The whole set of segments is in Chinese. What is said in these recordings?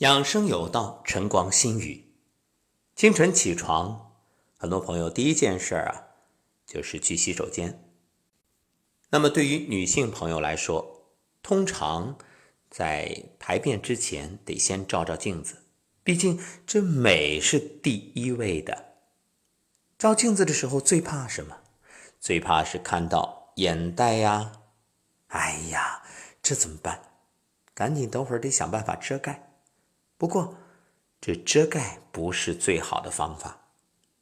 养生有道，晨光心语。清晨起床，很多朋友第一件事啊，就是去洗手间。那么对于女性朋友来说，通常在排便之前得先照照镜子，毕竟这美是第一位的。照镜子的时候最怕什么？最怕是看到眼袋呀！哎呀，这怎么办？赶紧等会儿得想办法遮盖。不过，这遮盖不是最好的方法，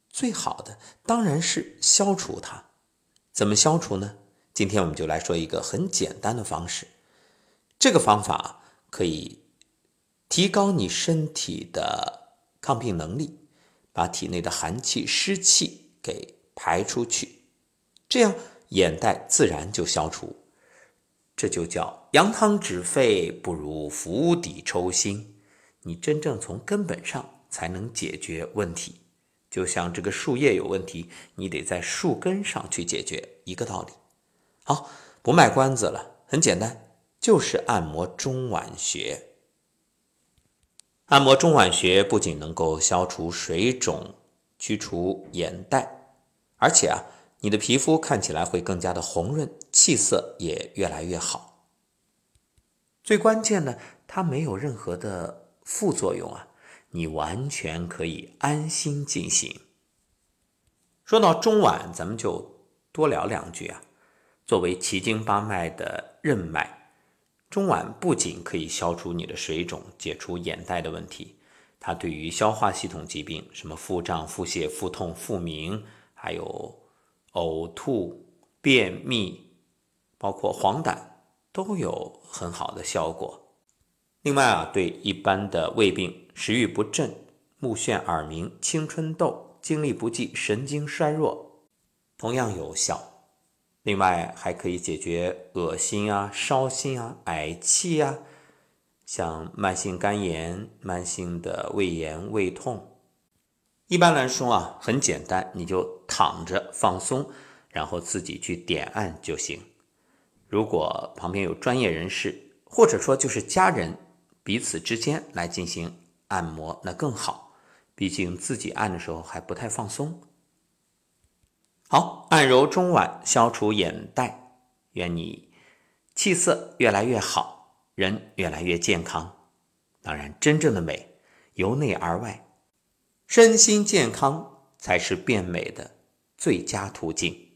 最好的当然是消除它。怎么消除呢？今天我们就来说一个很简单的方式。这个方法可以提高你身体的抗病能力，把体内的寒气、湿气给排出去，这样眼袋自然就消除。这就叫扬汤止沸，不如釜底抽薪。你真正从根本上才能解决问题，就像这个树叶有问题，你得在树根上去解决，一个道理。好，不卖关子了，很简单，就是按摩中脘穴。按摩中脘穴不仅能够消除水肿、驱除眼袋，而且啊，你的皮肤看起来会更加的红润，气色也越来越好。最关键的，它没有任何的。副作用啊，你完全可以安心进行。说到中脘，咱们就多聊两句啊。作为奇经八脉的任脉，中脘不仅可以消除你的水肿，解除眼袋的问题，它对于消化系统疾病，什么腹胀、腹泻、腹痛、腹鸣，还有呕吐、便秘，包括黄疸，都有很好的效果。另外啊，对一般的胃病、食欲不振、目眩耳鸣、青春痘、精力不济、神经衰弱，同样有效。另外还可以解决恶心啊、烧心啊、嗳气啊，像慢性肝炎、慢性的胃炎、胃痛。一般来说啊，很简单，你就躺着放松，然后自己去点按就行。如果旁边有专业人士，或者说就是家人。彼此之间来进行按摩，那更好。毕竟自己按的时候还不太放松。好，按揉中脘，消除眼袋，愿你气色越来越好，人越来越健康。当然，真正的美由内而外，身心健康才是变美的最佳途径。